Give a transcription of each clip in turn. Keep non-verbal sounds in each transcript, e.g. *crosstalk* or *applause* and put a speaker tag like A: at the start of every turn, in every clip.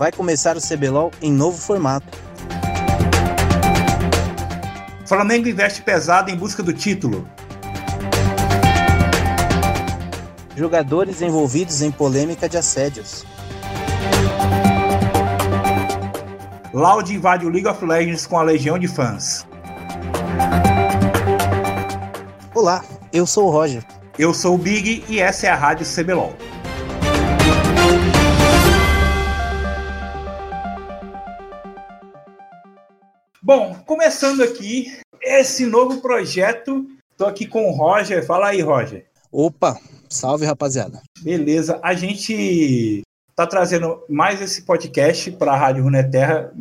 A: Vai começar o CBLOL em novo formato.
B: Flamengo investe pesado em busca do título.
A: Jogadores envolvidos em polêmica de assédios.
B: Loud invade o League of Legends com a legião de fãs.
A: Olá, eu sou o Roger.
B: Eu sou o Big e essa é a Rádio CBLOL. Bom, começando aqui esse novo projeto, estou aqui com o Roger. Fala aí, Roger.
A: Opa, salve rapaziada.
B: Beleza, a gente está trazendo mais esse podcast para a Rádio Runeterra.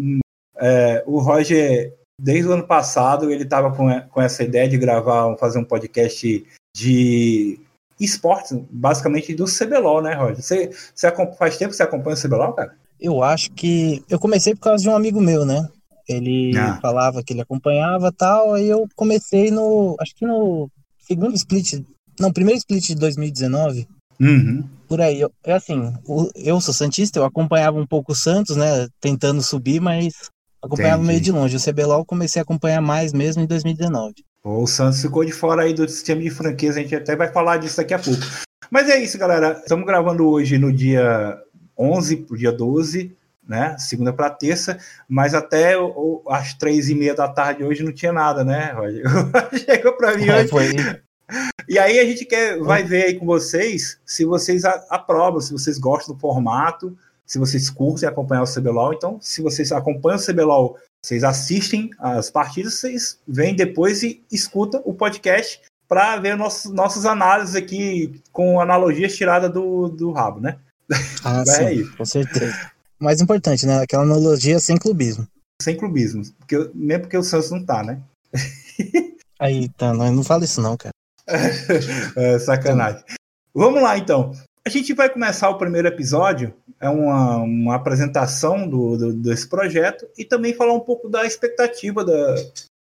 B: É, o Roger, desde o ano passado, ele estava com, com essa ideia de gravar, fazer um podcast de esportes, basicamente do CBLOL, né, Roger? Você, você faz tempo que você acompanha o CBLOL, cara?
A: Eu acho que eu comecei por causa de um amigo meu, né? Ele ah. falava que ele acompanhava tal, aí eu comecei no, acho que no segundo split, não, primeiro split de 2019.
B: Uhum.
A: Por aí, eu, é assim, eu sou Santista, eu acompanhava um pouco o Santos, né, tentando subir, mas acompanhava Entendi. meio de longe. O CBLOL comecei a acompanhar mais mesmo em 2019.
B: O Santos ficou de fora aí do sistema de franquias, a gente até vai falar disso daqui a pouco. Mas é isso, galera. Estamos gravando hoje no dia 11 pro dia 12, né? Segunda para terça, mas até o, às três e meia da tarde hoje não tinha nada, né, Roger? *laughs* Chegou para mim é, hoje. Foi. E aí a gente quer, vai ver aí com vocês se vocês aprovam, se vocês gostam do formato, se vocês curtem acompanhar o CBLOL. Então, se vocês acompanham o CBLOL, vocês assistem as partidas, vocês vêm depois e escutam o podcast para ver nossos, nossas análises aqui com analogias tiradas do, do rabo, né?
A: Ah, é sim, com certeza. Mais importante, né? Aquela analogia sem clubismo.
B: Sem clubismo. Porque, mesmo porque o Santos não tá, né? *laughs*
A: Aí, tá, não, não fala isso não, cara. *laughs*
B: é, sacanagem. Vamos lá, então. A gente vai começar o primeiro episódio, é uma, uma apresentação do, do, desse projeto e também falar um pouco da expectativa da,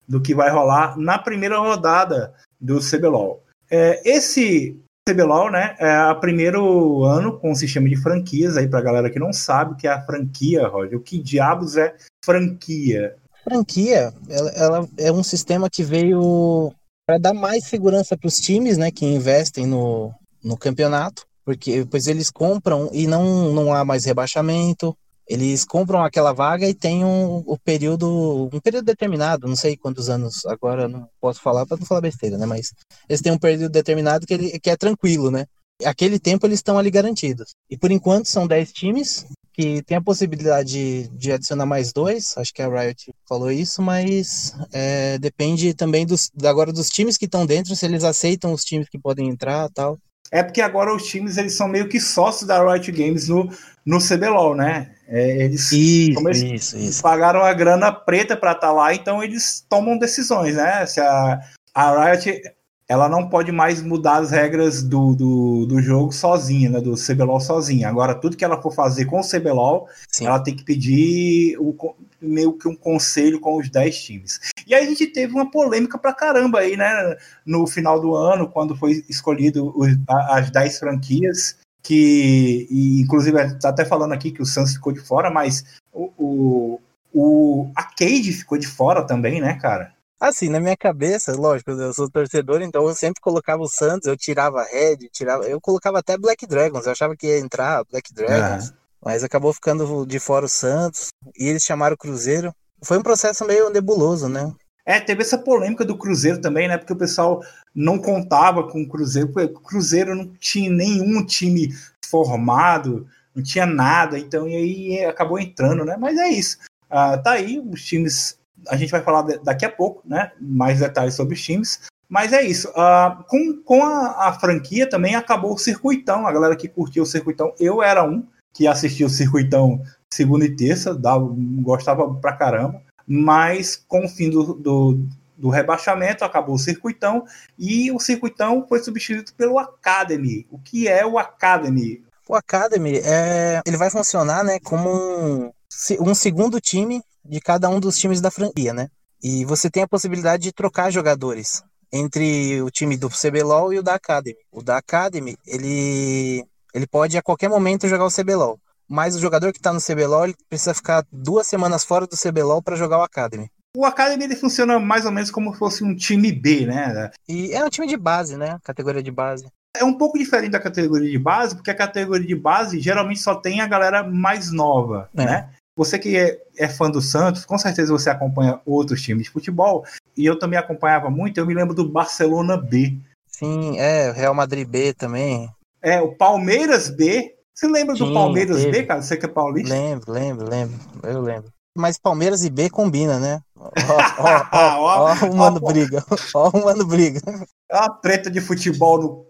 B: do que vai rolar na primeira rodada do CBLOL. É, esse CBLOL, né, é o primeiro ano com o sistema de franquias, aí pra galera que não sabe o que é a franquia, Roger, o que diabos é franquia?
A: Franquia, ela, ela é um sistema que veio para dar mais segurança para os times, né, que investem no, no campeonato, porque depois eles compram e não, não há mais rebaixamento, eles compram aquela vaga e tem um, um período, um período determinado, não sei quantos anos, agora não posso falar para não falar besteira, né? Mas eles têm um período determinado que, ele, que é tranquilo, né? Aquele tempo eles estão ali garantidos. E por enquanto são 10 times que tem a possibilidade de, de, adicionar mais dois, acho que a Riot falou isso, mas é, depende também dos, agora dos times que estão dentro, se eles aceitam os times que podem entrar tal.
B: É porque agora os times eles são meio que sócios da Riot Games no, no CBLOL, né? É, eles,
A: isso, eles isso, isso.
B: pagaram a grana preta para estar tá lá, então eles tomam decisões, né? Se a, a Riot ela não pode mais mudar as regras do, do, do jogo sozinha, né? Do CBLOL sozinha. Agora, tudo que ela for fazer com o CBLOL, Sim. ela tem que pedir o, meio que um conselho com os 10 times. E aí a gente teve uma polêmica pra caramba aí, né? No final do ano, quando foi escolhido os, as 10 franquias que, e, inclusive, tá até falando aqui que o Suns ficou de fora, mas o, o, o a Cade ficou de fora também, né, cara?
A: Assim, na minha cabeça, lógico, eu sou torcedor, então eu sempre colocava o Santos, eu tirava Red, tirava, eu colocava até Black Dragons, eu achava que ia entrar Black Dragons, mas acabou ficando de fora o Santos, e eles chamaram o Cruzeiro. Foi um processo meio nebuloso, né?
B: É, teve essa polêmica do Cruzeiro também, né? Porque o pessoal não contava com o Cruzeiro, porque o Cruzeiro não tinha nenhum time formado, não tinha nada, então e aí acabou entrando, né? Mas é isso. Uh, tá aí, os times. A gente vai falar daqui a pouco, né? Mais detalhes sobre os times. Mas é isso. Uh, com com a, a, franquia também acabou o circuitão. A galera que curtiu o circuitão, eu era um que assistia o circuitão segunda e terça, dava, gostava pra caramba mas com o fim do, do, do, rebaixamento acabou o circuitão e o circuitão foi substituído pelo Academy. O que é o Academy?
A: O Academy é, ele vai funcionar, né, como um, um segundo time de cada um dos times da franquia, né? E você tem a possibilidade de trocar jogadores entre o time do CBLOL e o da Academy. O da Academy, ele ele pode a qualquer momento jogar o CBLOL mas o jogador que está no CBLOL ele precisa ficar duas semanas fora do CBLOL para jogar o Academy.
B: O Academy ele funciona mais ou menos como se fosse um time B, né?
A: E é um time de base, né? Categoria de base.
B: É um pouco diferente da categoria de base, porque a categoria de base geralmente só tem a galera mais nova, é. né? Você que é, é, fã do Santos, com certeza você acompanha outros times de futebol, e eu também acompanhava muito, eu me lembro do Barcelona B.
A: Sim, é, Real Madrid B também.
B: É, o Palmeiras B. Você lembra Sim, do Palmeiras teve. B, cara? Você que é paulista?
A: Lembro, lembro, lembro. Eu lembro. Mas Palmeiras e B combina, né? Ó, ó, ó, o mano briga. Ó, o mano briga.
B: É uma treta de futebol no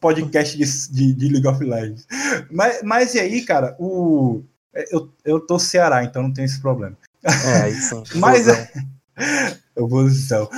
B: podcast de, de, de League of Legends. Mas, mas e aí, cara, o, eu, eu tô Ceará, então não tem esse problema.
A: É, sim.
B: mas, oposição.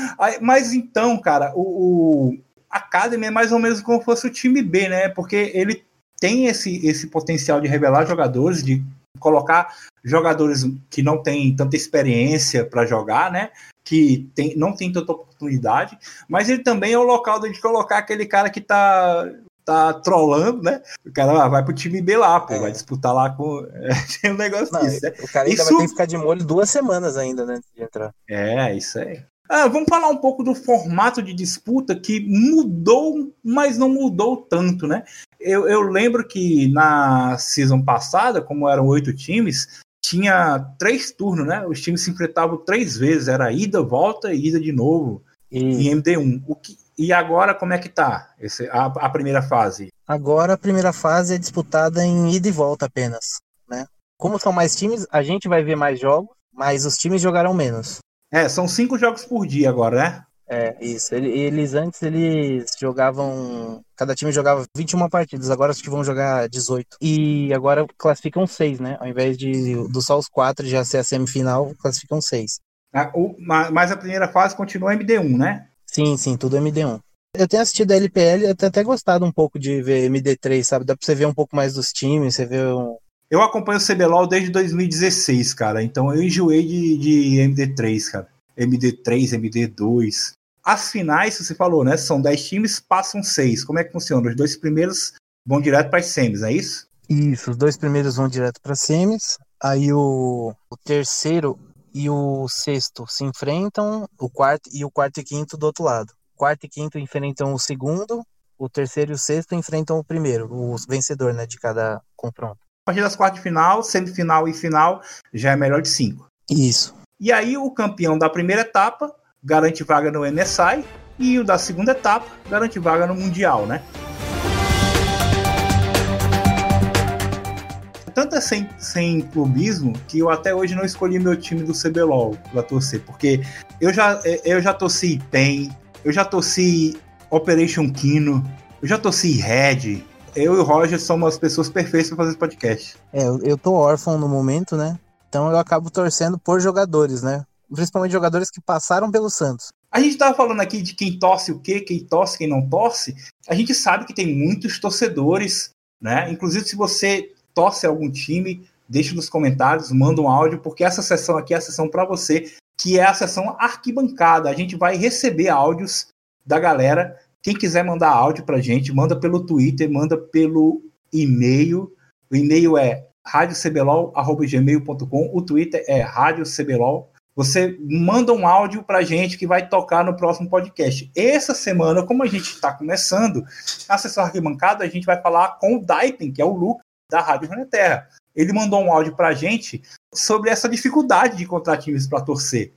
B: Mas então, cara, o, o Academy é mais ou menos como fosse o time B, né? Porque ele tem esse, esse potencial de revelar jogadores, de colocar jogadores que não têm tanta experiência para jogar, né? Que tem, não tem tanta oportunidade, mas ele também é o local de colocar aquele cara que tá tá trolando, né? O cara ah, vai pro time B lá, pô, é. vai disputar lá com. *laughs* Tem um negócio não, disso, né?
A: O cara ainda isso... vai ter que ficar de molho duas semanas ainda, né? De entrar.
B: É, isso aí. Ah, vamos falar um pouco do formato de disputa que mudou, mas não mudou tanto, né? Eu, eu lembro que na season passada, como eram oito times, tinha três turnos, né? Os times se enfrentavam três vezes, era ida, volta e ida de novo e... em MD1. O que, e agora como é que tá esse, a, a primeira fase?
A: Agora a primeira fase é disputada em ida e volta apenas, né? Como são mais times, a gente vai ver mais jogos, mas os times jogarão menos.
B: É, são cinco jogos por dia agora, né?
A: É, isso. Eles antes eles jogavam. Cada time jogava 21 partidas, agora acho que vão jogar 18. E agora classificam seis, né? Ao invés de do só os quatro já ser a semifinal, classificam seis.
B: Ah, o, mas a primeira fase continua MD1, né?
A: Sim, sim, tudo MD1. Eu tenho assistido a LPL e tenho até gostado um pouco de ver MD3, sabe? Dá pra você ver um pouco mais dos times, você vê um,
B: eu acompanho o CBLOL desde 2016, cara. Então eu enjoei de, de MD3, cara. MD3, MD2. As finais, você falou, né? São 10 times, passam 6. Como é que funciona? Os dois primeiros vão direto para as semis, é isso?
A: Isso, os dois primeiros vão direto para semis. Aí o, o terceiro e o sexto se enfrentam, o quarto e o quarto e quinto do outro lado. O quarto e quinto enfrentam o segundo, o terceiro e o sexto enfrentam o primeiro, o vencedor, né, de cada confronto
B: partir das quartas de final, semifinal e final já é melhor de cinco.
A: Isso.
B: E aí o campeão da primeira etapa garante vaga no NSI e o da segunda etapa garante vaga no Mundial, né? Tanto é sem, sem clubismo que eu até hoje não escolhi meu time do CBLOL pra torcer, porque eu já, eu já torci PEN, eu já torci Operation Kino, eu já torci Red, eu e o Roger somos as pessoas perfeitas para fazer esse podcast.
A: É, eu, eu tô órfão no momento, né? Então eu acabo torcendo por jogadores, né? Principalmente jogadores que passaram pelo Santos.
B: A gente tava falando aqui de quem torce o quê, quem torce, quem não torce. A gente sabe que tem muitos torcedores, né? Inclusive, se você torce algum time, deixa nos comentários, manda um áudio, porque essa sessão aqui é a sessão para você, que é a sessão arquibancada. A gente vai receber áudios da galera quem quiser mandar áudio para gente, manda pelo Twitter, manda pelo e-mail. O e-mail é radiocblol.gmail.com, o Twitter é radiocblol. Você manda um áudio para gente que vai tocar no próximo podcast. Essa semana, como a gente está começando, a sessão arquibancada, a gente vai falar com o Daipen, que é o Lucas da Rádio Terra. Ele mandou um áudio para a gente sobre essa dificuldade de encontrar times para torcer.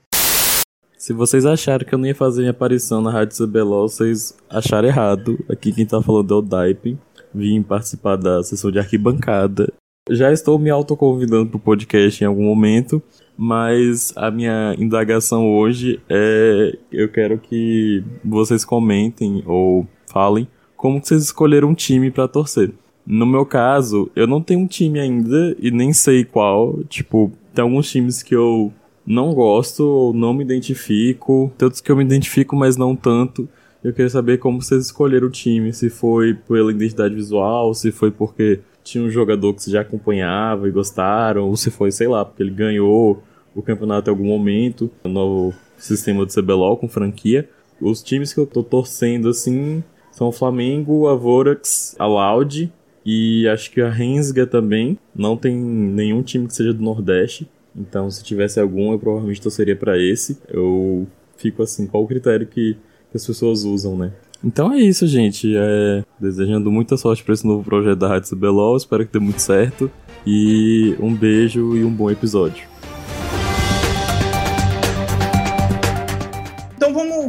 C: Se vocês acharam que eu não ia fazer minha aparição na Rádio CBLOL, vocês acharam errado. Aqui quem tá falando é o Daipen. Vim participar da sessão de arquibancada. Já estou me autoconvidando pro podcast em algum momento, mas a minha indagação hoje é eu quero que vocês comentem ou falem como vocês escolheram um time para torcer. No meu caso, eu não tenho um time ainda e nem sei qual. Tipo, tem alguns times que eu não gosto ou não me identifico. Tantos que eu me identifico, mas não tanto. Eu queria saber como vocês escolheram o time. Se foi pela identidade visual, se foi porque tinha um jogador que vocês já acompanhava e gostaram, ou se foi, sei lá, porque ele ganhou o campeonato em algum momento, no novo sistema do CBLOL com franquia. Os times que eu tô torcendo assim são o Flamengo, a Vorax, a Loud E acho que a Rensga também. Não tem nenhum time que seja do Nordeste. Então, se tivesse algum, eu provavelmente torceria para esse. Eu fico assim, qual o critério que, que as pessoas usam, né? Então é isso, gente. É, desejando muita sorte para esse novo projeto da Rádio CBLOL. Espero que dê muito certo. E um beijo e um bom episódio.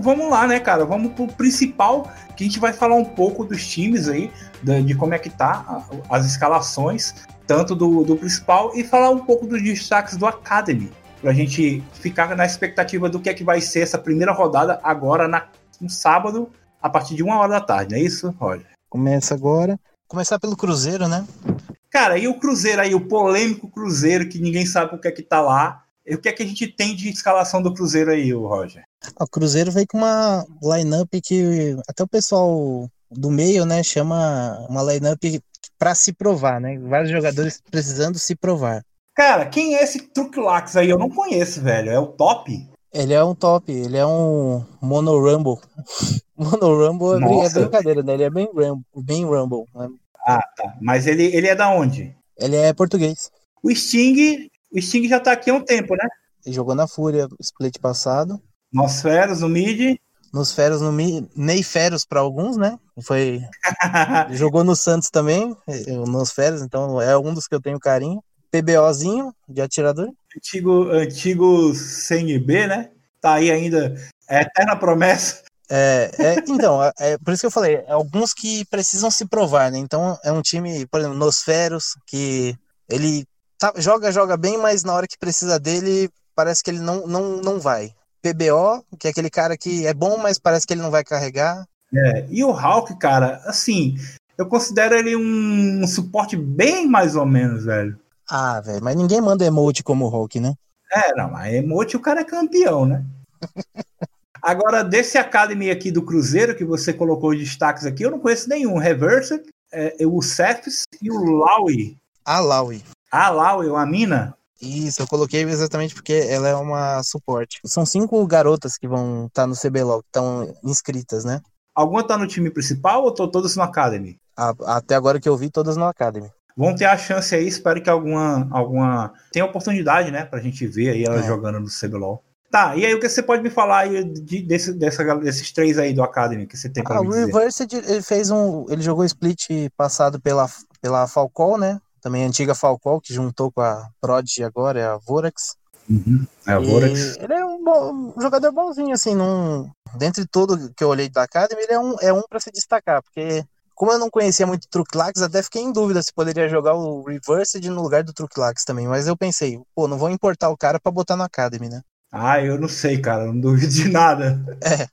B: Vamos, vamos lá, né, cara? Vamos pro principal, que a gente vai falar um pouco dos times aí, de, de como é que tá as escalações, tanto do, do principal, e falar um pouco dos destaques do Academy. Pra gente ficar na expectativa do que é que vai ser essa primeira rodada agora na, no sábado, a partir de uma hora da tarde, não é isso, Roger?
A: Começa agora. Começar pelo Cruzeiro, né?
B: Cara, e o Cruzeiro aí, o polêmico Cruzeiro, que ninguém sabe o que é que tá lá. O que é que a gente tem de escalação do Cruzeiro aí, o Roger?
A: O Cruzeiro veio com uma lineup que até o pessoal do meio, né, chama uma lineup para se provar, né? Vários jogadores precisando se provar.
B: Cara, quem é esse Truclax aí? Eu não conheço, velho. É o top?
A: Ele é um top, ele é um Mono Rumble. *laughs* Mono Rumble é, é brincadeira, né? Ele é bem Rumble. Bem Rumble né?
B: Ah, tá. Mas ele, ele é da onde?
A: Ele é português.
B: O Sting, o Sting já tá aqui há um tempo, né?
A: Ele jogou na Fúria split passado.
B: Nos Feros, no mid.
A: Nos Feros, no mid. Ney Feros para alguns, né? Foi. *laughs* jogou no Santos também, nos Feros, então é um dos que eu tenho carinho. PBOzinho de atirador.
B: Antigo, antigo CNB, né? Tá aí ainda. É eterna promessa.
A: É, é, então, é, é, por isso que eu falei, é alguns que precisam se provar, né? Então é um time, por exemplo, Nosferos, que ele tá, joga, joga bem, mas na hora que precisa dele, parece que ele não, não, não vai. PBO, que é aquele cara que é bom, mas parece que ele não vai carregar.
B: É, e o Hulk, cara, assim, eu considero ele um, um suporte bem mais ou menos, velho.
A: Ah, velho, mas ninguém manda emote como o Hulk, né?
B: É, não, mas emote o cara é campeão, né? *laughs* Agora, desse Academy aqui do Cruzeiro, que você colocou os destaques aqui, eu não conheço nenhum. Reverse, é, o Cephs e o Laui.
A: A Laui.
B: A Laui, a mina?
A: Isso, eu coloquei exatamente porque ela é uma suporte. São cinco garotas que vão estar tá no CBLOL, que estão inscritas, né?
B: Alguma tá no time principal ou estão todas no Academy?
A: A, até agora que eu vi, todas no Academy.
B: Vão ter a chance aí, espero que alguma. alguma... tenha oportunidade, né? Pra gente ver aí ela é. jogando no CBLOL. Tá, e aí o que você pode me falar aí de, desse, dessa, desses três aí do Academy que você tem para ah, me dizer?
A: O Reversed, ele fez um. Ele jogou split passado pela, pela Falcol, né? Também a antiga Falcol, que juntou com a Prodigy agora, é a Vorax.
B: Uhum, é a Vorax.
A: Ele é um, bom, um, jogador bonzinho, assim, num, dentre tudo que eu olhei da Academy, ele é um, é um para se destacar, porque como eu não conhecia muito o Truclax, até fiquei em dúvida se poderia jogar o Reversed no lugar do Truclax também, mas eu pensei, pô, não vou importar o cara para botar no Academy, né?
B: Ah, eu não sei, cara, não duvido de nada. *laughs*
A: É.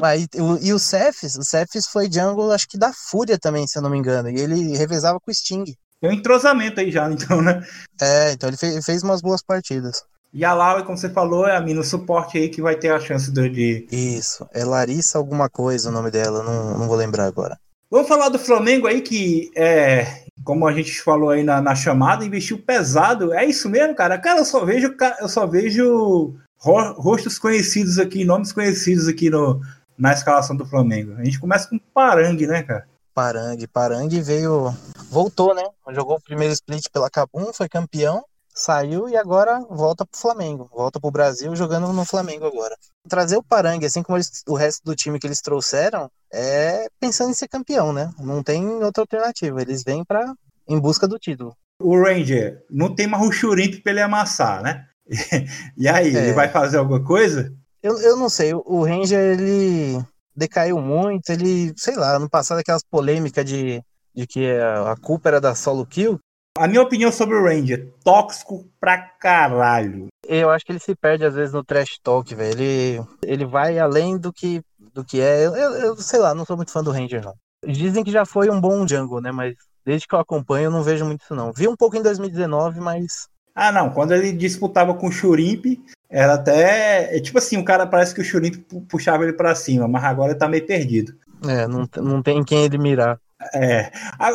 A: Mas, e o Cephs, o Cephs foi jungle, acho que da Fúria também, se eu não me engano. E ele revezava com o Sting.
B: Tem um entrosamento aí já, *laughs* então, né?
A: É, então ele fez, fez umas boas partidas.
B: E a Lau, como você falou, é a mina suporte aí que vai ter a chance de.
A: Isso, é Larissa alguma coisa o nome dela, não, não vou lembrar agora.
B: Vamos falar do Flamengo aí, que é, como a gente falou aí na, na chamada, investiu pesado. É isso mesmo, cara? Cara, eu só vejo, eu só vejo rostos conhecidos aqui, nomes conhecidos aqui no, na escalação do Flamengo. A gente começa com Parangue, né, cara?
A: Parangue, Parangue veio, voltou, né? Jogou o primeiro split pela Cabum, foi campeão, saiu e agora volta pro Flamengo, volta pro Brasil jogando no Flamengo agora. Trazer o Parangue, assim como eles, o resto do time que eles trouxeram, é pensando em ser campeão, né? Não tem outra alternativa. Eles vêm para em busca do título.
B: O Ranger não tem mais o Churimp pra ele amassar, né? *laughs* e aí, é. ele vai fazer alguma coisa?
A: Eu, eu não sei, o Ranger ele decaiu muito, ele, sei lá, no passado aquelas polêmicas de, de que a culpa era da solo kill.
B: A minha opinião sobre o Ranger, tóxico pra caralho.
A: Eu acho que ele se perde às vezes no trash talk, velho. Ele, ele vai além do que, do que é. Eu, eu, sei lá, não sou muito fã do Ranger, não. Dizem que já foi um bom jungle, né? Mas desde que eu acompanho, eu não vejo muito isso, não. Vi um pouco em 2019, mas
B: ah, não. Quando ele disputava com o Churimp, era até. É, tipo assim, o cara parece que o Churimp puxava ele para cima, mas agora ele tá meio perdido.
A: É, não, não tem quem ele mirar.
B: É.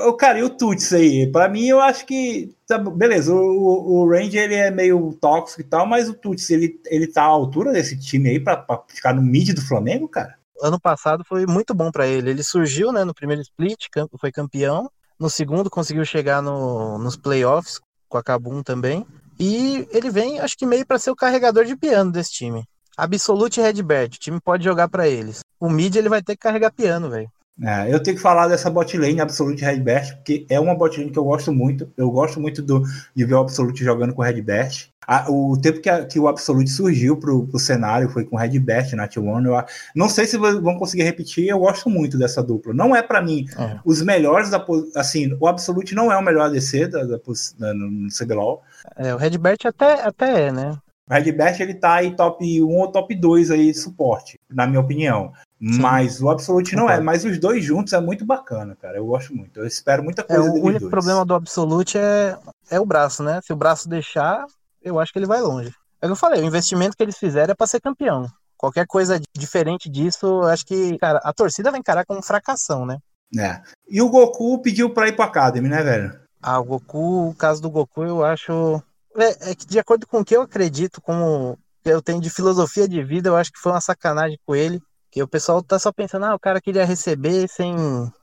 B: O cara, e o Tuts aí? Pra mim, eu acho que. Tá, beleza, o, o Ranger ele é meio tóxico e tal, mas o Tuts ele, ele tá à altura desse time aí pra, pra ficar no mid do Flamengo, cara?
A: Ano passado foi muito bom para ele. Ele surgiu né, no primeiro split, foi campeão, No segundo conseguiu chegar no, nos playoffs com a Kabum também. E ele vem, acho que meio para ser o carregador de piano desse time. Absolute Redbird, o time pode jogar para eles. O mid ele vai ter que carregar piano, velho.
B: É, eu tenho que falar dessa bot lane Absolute Redbert, porque é uma bot lane que eu gosto muito. Eu gosto muito do, de ver o Absolute jogando com o Redbert. o tempo que, a, que o Absolute surgiu pro, pro cenário foi com o Redbert na T1. Eu, não sei se vão conseguir repetir, eu gosto muito dessa dupla. Não é para mim é. os melhores da assim, o Absolute não é o melhor ADC da, da, da, no CBLOL.
A: É, o Redbert até, até é, né?
B: O Redbert ele tá aí top 1 ou top 2 aí de suporte, na minha opinião. Sim. Mas o Absolute não é. Mas os dois juntos é muito bacana, cara. Eu gosto muito. Eu espero muita coisa
A: é, O único dois. problema do Absolute é, é o braço, né? Se o braço deixar, eu acho que ele vai longe. É o que eu falei, o investimento que eles fizeram é para ser campeão. Qualquer coisa diferente disso, eu acho que, cara, a torcida vai encarar como fracassão, né?
B: É. E o Goku pediu pra ir pra Academy, né, velho?
A: Ah, o Goku, o caso do Goku, eu acho. É, é que de acordo com o que eu acredito, como eu tenho de filosofia de vida, eu acho que foi uma sacanagem com ele que o pessoal tá só pensando, ah, o cara queria receber sem.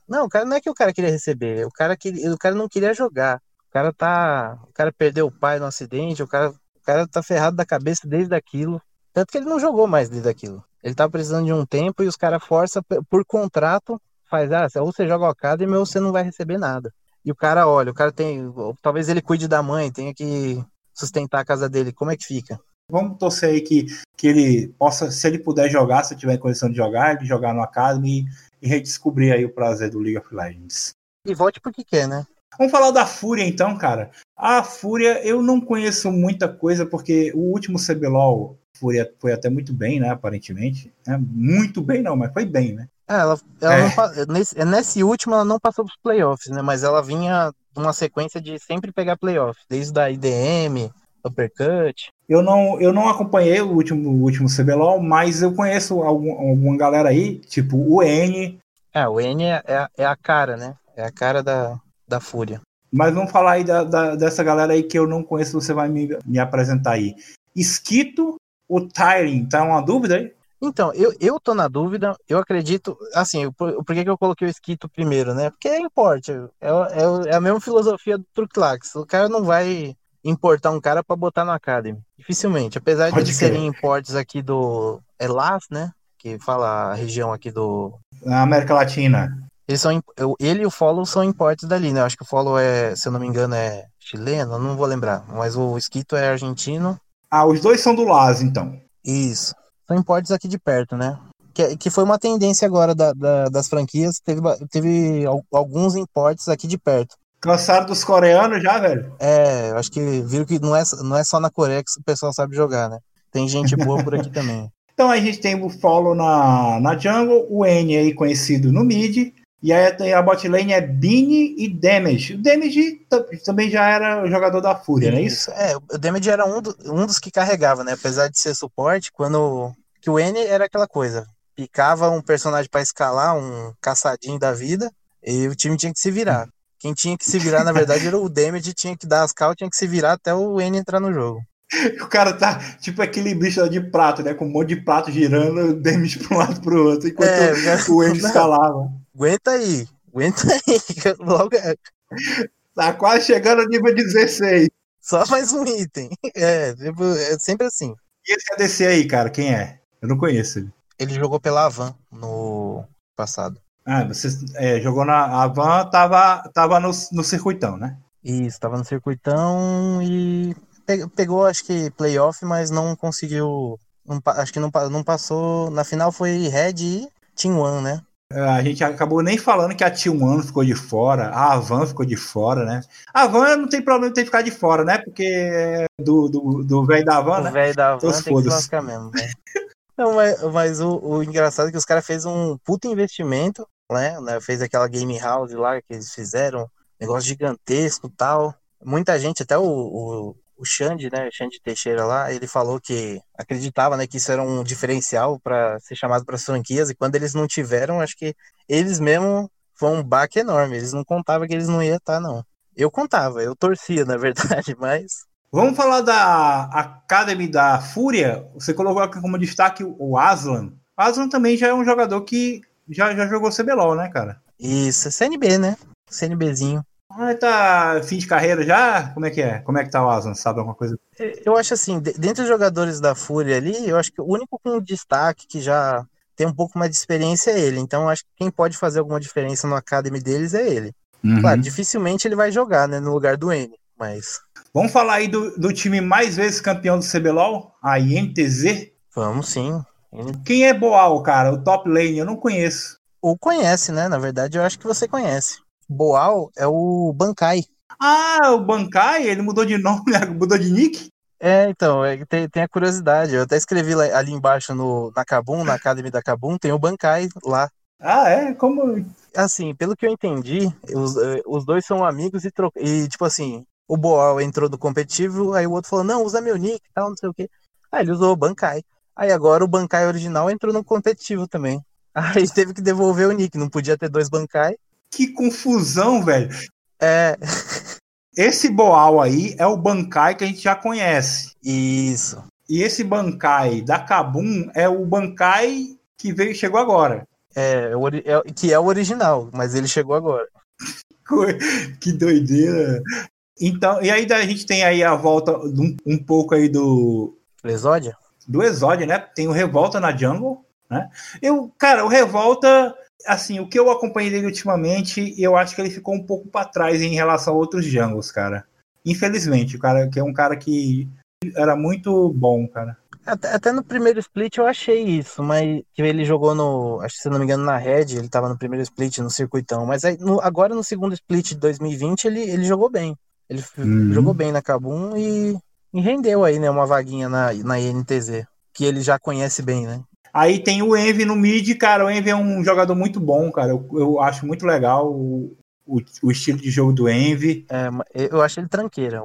A: Não, o cara não é que o cara queria receber, o cara, queria, o cara não queria jogar. O cara tá. O cara perdeu o pai no acidente, o cara, o cara tá ferrado da cabeça desde aquilo. Tanto que ele não jogou mais desde aquilo. Ele tá precisando de um tempo e os caras forçam por contrato, faz, ah, ou você joga o Academy ou você não vai receber nada. E o cara, olha, o cara tem. Talvez ele cuide da mãe, tenha que sustentar a casa dele. Como é que fica?
B: Vamos torcer aí que, que ele possa, se ele puder jogar, se tiver condição de jogar, ele jogar no Academy e redescobrir aí o prazer do League of Legends.
A: E volte porque quer, né?
B: Vamos falar da Fúria então, cara. A Fúria eu não conheço muita coisa, porque o último CBLOL, Fúria foi até muito bem, né? Aparentemente. Né? Muito bem, não, mas foi bem, né?
A: É, ela, ela é. Não, nesse, nesse último ela não passou pros playoffs, né? Mas ela vinha numa sequência de sempre pegar playoffs, desde a IDM, Uppercut.
B: Eu não, eu não acompanhei o último, o último CBLOL, mas eu conheço algum, alguma galera aí, tipo o N.
A: É, o N é, é, é, a cara, né? É a cara da, da Fúria.
B: Mas vamos falar aí da, da, dessa galera aí que eu não conheço, você vai me, me apresentar aí. Esquito, o Tyring, tá uma dúvida aí?
A: Então, eu, eu tô na dúvida, eu acredito, assim, por, por que, que eu coloquei o Esquito primeiro, né? Porque é importe, é, é, é a mesma filosofia do Truclax, o cara não vai importar um cara para botar no Academy. Dificilmente, apesar Pode de serem importes aqui do Elas, né? Que fala a região aqui do.
B: Na América Latina.
A: Eles são, ele e o Follow são importes dali, né? Eu acho que o Follow é, se eu não me engano, é chileno, não vou lembrar. Mas o Esquito é argentino.
B: Ah, os dois são do Las, então.
A: Isso. São importes aqui de perto, né? Que, que foi uma tendência agora da, da, das franquias. Teve, teve alguns importes aqui de perto.
B: Cansaram dos coreanos já, velho?
A: É, acho que viram que não é, não é só na Coreia que o pessoal sabe jogar, né? Tem gente boa por aqui *laughs* também.
B: Então a gente tem o follow na, na jungle, o N aí conhecido no mid, e aí a bot lane é Bini e Damage. O Damage também já era jogador da Fúria, não é isso?
A: É, o Damage era um, do, um dos que carregava, né? Apesar de ser suporte, quando. Que o N era aquela coisa. Picava um personagem para escalar, um caçadinho da vida, e o time tinha que se virar. Quem tinha que se virar, na verdade, era o Damage, tinha que dar as cal, tinha que se virar até o N entrar no jogo. *laughs*
B: O cara tá tipo aquele bicho de prato, né? Com um monte de prato girando, o *laughs* Damage pra um lado pro outro, enquanto é, o N *laughs* escalava.
A: Aguenta aí, aguenta *laughs* aí. Logo... É.
B: Tá quase chegando ao nível 16.
A: Só mais um item. *laughs* É, tipo, é sempre assim.
B: E esse ADC aí, cara, quem é? Eu não conheço ele.
A: Ele jogou pela Avan no passado.
B: Ah, você é, jogou na. A Van tava, tava no, no circuitão, né?
A: Isso, tava no circuitão e pegou, acho que, playoff, mas não conseguiu. Não, acho que não, não passou. Na final foi Red e Team One, né?
B: É, a gente acabou nem falando que a Team One ficou de fora, a Avan ficou de fora, né? A Van não tem problema de ter ficar de fora, né? Porque é do velho do, do da Van, né?
A: O velho da Van tem que lascar mesmo, né? Não, mas, mas o, o, engraçado é que os caras fez um puto investimento né, né? Fez aquela game house lá que eles fizeram, negócio gigantesco tal. Muita gente, até o, o, o Xande, né, Xande Teixeira lá, ele falou que acreditava, né, que isso era um diferencial para ser chamado para as franquias e quando eles não tiveram, acho que eles mesmo foi um baque enorme. Eles não contavam que eles não iam estar, não. Eu contava, eu torcia, na verdade, *laughs* mas
B: Vamos falar da Academy da Fúria. Você colocou aqui como destaque o Aslan. O Aslan também já é um jogador que já, já jogou CBLOL, né, cara?
A: Isso, CNB, né? CNBzinho.
B: Ah, tá fim de carreira já? Como é que é? Como é que tá o Aslan? Sabe alguma coisa?
A: Eu acho assim, dentre os jogadores da Fúria ali, eu acho que o único com destaque que já tem um pouco mais de experiência é ele. Então, acho que quem pode fazer alguma diferença no Academy deles é ele. Uhum. Claro, dificilmente ele vai jogar, né, no lugar do N, mas...
B: Vamos falar aí do, do time mais vezes campeão do CBLOL, a INTZ?
A: Vamos sim.
B: Quem é Boal, cara? O top lane, eu não conheço.
A: Ou conhece, né? Na verdade, eu acho que você conhece. Boal é o Bankai.
B: Ah, o Bankai? Ele mudou de *laughs* nome, mudou de nick?
A: É, então, é, tem, tem a curiosidade. Eu até escrevi lá, ali embaixo no, na Kabum, na Academy da Kabum, tem o Bankai lá.
B: Ah, é? Como?
A: Assim, pelo que eu entendi, os, eh, os dois são amigos e, tro... e tipo assim, o Boal entrou no competitivo, aí o outro falou, não, usa meu nick e tal, não sei o quê. Aí ele usou o Bankai. Aí agora o Bankai original entrou no competitivo também. *laughs* Aí teve que devolver o nick, não podia ter dois Bankai.
B: Que confusão, velho.
A: É.
B: Esse Boal aí é o Bankai que a gente já conhece.
A: Isso.
B: E esse Bankai da Kabum é o Bankai que veio chegou agora.
A: É, é, que é o original, mas ele chegou agora. *laughs*
B: que doideira. Então, e aí a gente tem aí a volta um, um pouco aí do.
A: Exódia?
B: Do Exódia, né? Tem o Revolta na Jungle, né? Eu, cara, o Revolta, assim, o que eu acompanhei dele ultimamente, eu acho que ele ficou um pouco para trás em relação a outros jungles, cara. Infelizmente, o cara que é um cara que era muito bom, cara.
A: Até, até, no primeiro split eu achei isso, mas que ele jogou no, acho que se não me engano, na Red, ele tava no primeiro split, no circuitão, mas aí, no, agora no segundo split de 2020 ele, ele jogou bem. Ele uhum. jogou bem na Kabum e, e, rendeu aí, né, uma vaguinha na, na INTZ, que ele já conhece bem, né?
B: Aí tem o Envy no mid, cara, o Envy é um jogador muito bom, cara, eu, eu acho muito legal o, o, o, estilo de jogo do Envy.
A: É, eu acho ele tranqueira.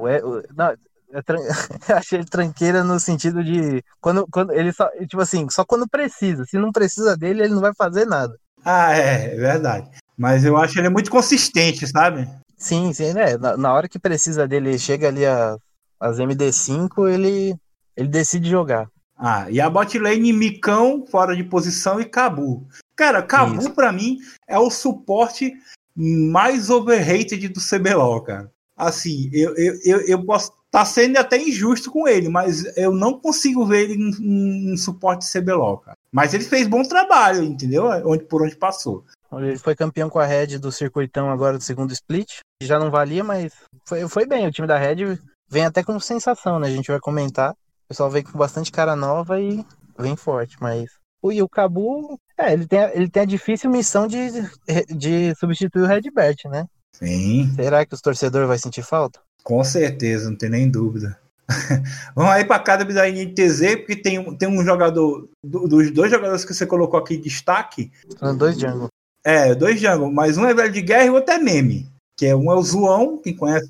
A: Não, *laughs* eu achei ele tranqueira no sentido de quando, quando ele só, tipo assim, só quando precisa. Se não precisa dele, ele não vai fazer nada.
B: Ah, é, é verdade. Mas eu acho ele muito consistente, sabe?
A: Sim, sim, né? Na, na hora que precisa dele, chega ali a, as MD5, ele, ele decide jogar.
B: Ah, e a bot lane Micão fora de posição e Cabu. Cara, Cabu para mim é o suporte mais overrated do CBLOL, cara. Assim, eu, eu, eu, eu posso tá sendo até injusto com ele, mas eu não consigo ver ele em, em suporte CBLOL, cara. Mas ele fez bom trabalho, entendeu? Onde, por onde passou.
A: Ele foi campeão com a Red do circuitão agora do segundo split. Já não valia, mas foi, foi bem. O time da Red vem até com sensação, né? A gente vai comentar. O pessoal vem com bastante cara nova e vem forte, mas. E o Cabu, é, ele tem, ele tem a difícil missão de, de substituir o Redbert, né?
B: Sim.
A: Será que os torcedores vão sentir falta?
B: Com certeza, não tem nem dúvida. *laughs* Vamos aí para cada da NTZ, porque tem, tem um jogador, dos dois jogadores que você colocou aqui em destaque.
A: São dois jungle.
B: É, dois jungle, mas um é velho de guerra e o outro é meme. Que é um é o Zoão, quem conhece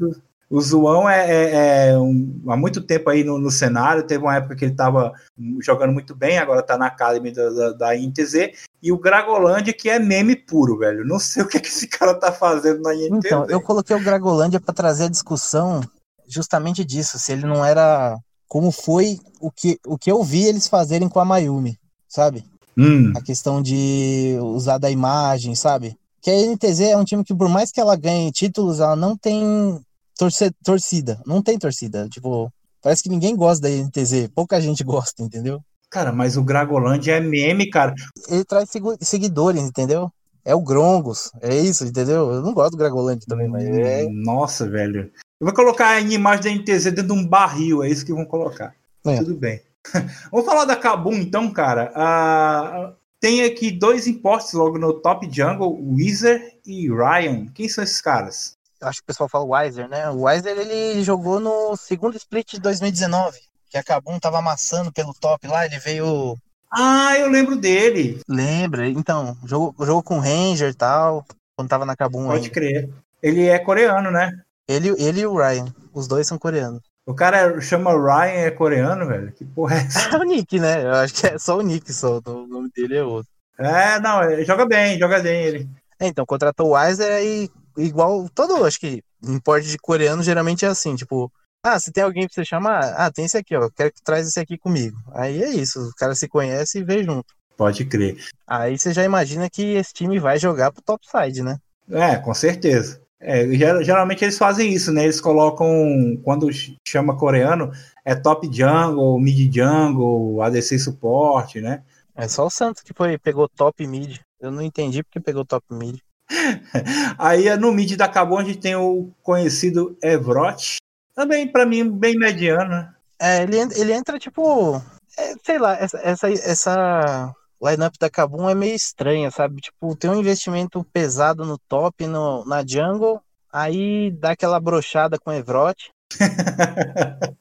B: o Zoão é, é, é um, há muito tempo aí no, no, cenário. Teve uma época que ele estava jogando muito bem, agora está na Academy da, da, da INTZ. E o Gragolândia, que é meme puro, velho. Não sei o que, que esse cara tá fazendo na INTZ.
A: Então, eu coloquei o Gragolândia para trazer a discussão justamente disso. Se ele não era. Como foi o que, o que eu vi eles fazerem com a Mayumi, sabe?
B: Hum.
A: A questão de usar da imagem, sabe? Que a NTZ é um time que, por mais que ela ganhe títulos, ela não tem torce, torcida. Não tem torcida. Tipo, parece que ninguém gosta da NTZ. Pouca gente *laughs* gosta, entendeu?
B: Cara, mas o Gragolândia é meme, cara.
A: Ele traz seguidores, entendeu? É o Grongos, é isso, entendeu? Eu não gosto do Gragolândia também, mas é.
B: Nossa, velho. Eu vou colocar a imagem da NTZ dentro de um barril, é isso que vão colocar. É. Tudo bem. *laughs* Vamos falar da Kabum, então, cara. Ah, tem aqui dois importes logo no Top Jungle, Weezer e Ryan. Quem são esses caras?
A: Acho que o pessoal fala Weiser, né? O Weiser ele jogou no segundo split de 2019, que a Kabum tava amassando pelo top lá, ele veio.
B: Ah, eu lembro dele.
A: Lembra? Então, jogou, jogou com Ranger e tal, quando tava na Kabum.
B: Pode ainda. crer. Ele é coreano, né?
A: Ele, ele e o Ryan, os dois são coreanos.
B: O cara chama Ryan é coreano, velho? Que porra é *laughs* essa?
A: É o Nick, né? Eu acho que é só o Nick, só. O nome dele é outro.
B: É, não, joga bem, joga bem ele.
A: É, então, contratou o Weiser e igual todo, acho que importe de coreano geralmente é assim, tipo, ah, se tem alguém pra você chamar, ah, tem esse aqui, ó, quero que traz esse aqui comigo. Aí é isso, o cara se conhece e vê junto.
B: Pode crer.
A: Aí você já imagina que esse time vai jogar pro topside, né?
B: É, com certeza. É, geralmente eles fazem isso, né? Eles colocam, quando chama coreano, é top jungle, mid jungle, ADC suporte, né?
A: É só o Santos que foi, pegou top mid. Eu não entendi porque pegou top mid. *laughs*
B: Aí no mid da Cabo a gente tem o conhecido Evrot. Também, para mim, bem mediano. Né?
A: É, ele, ele entra tipo. É, sei lá, essa, essa, essa lineup da Kabum é meio estranha, sabe? Tipo, tem um investimento pesado no top, no, na jungle, aí dá aquela brochada com Evrot. *laughs*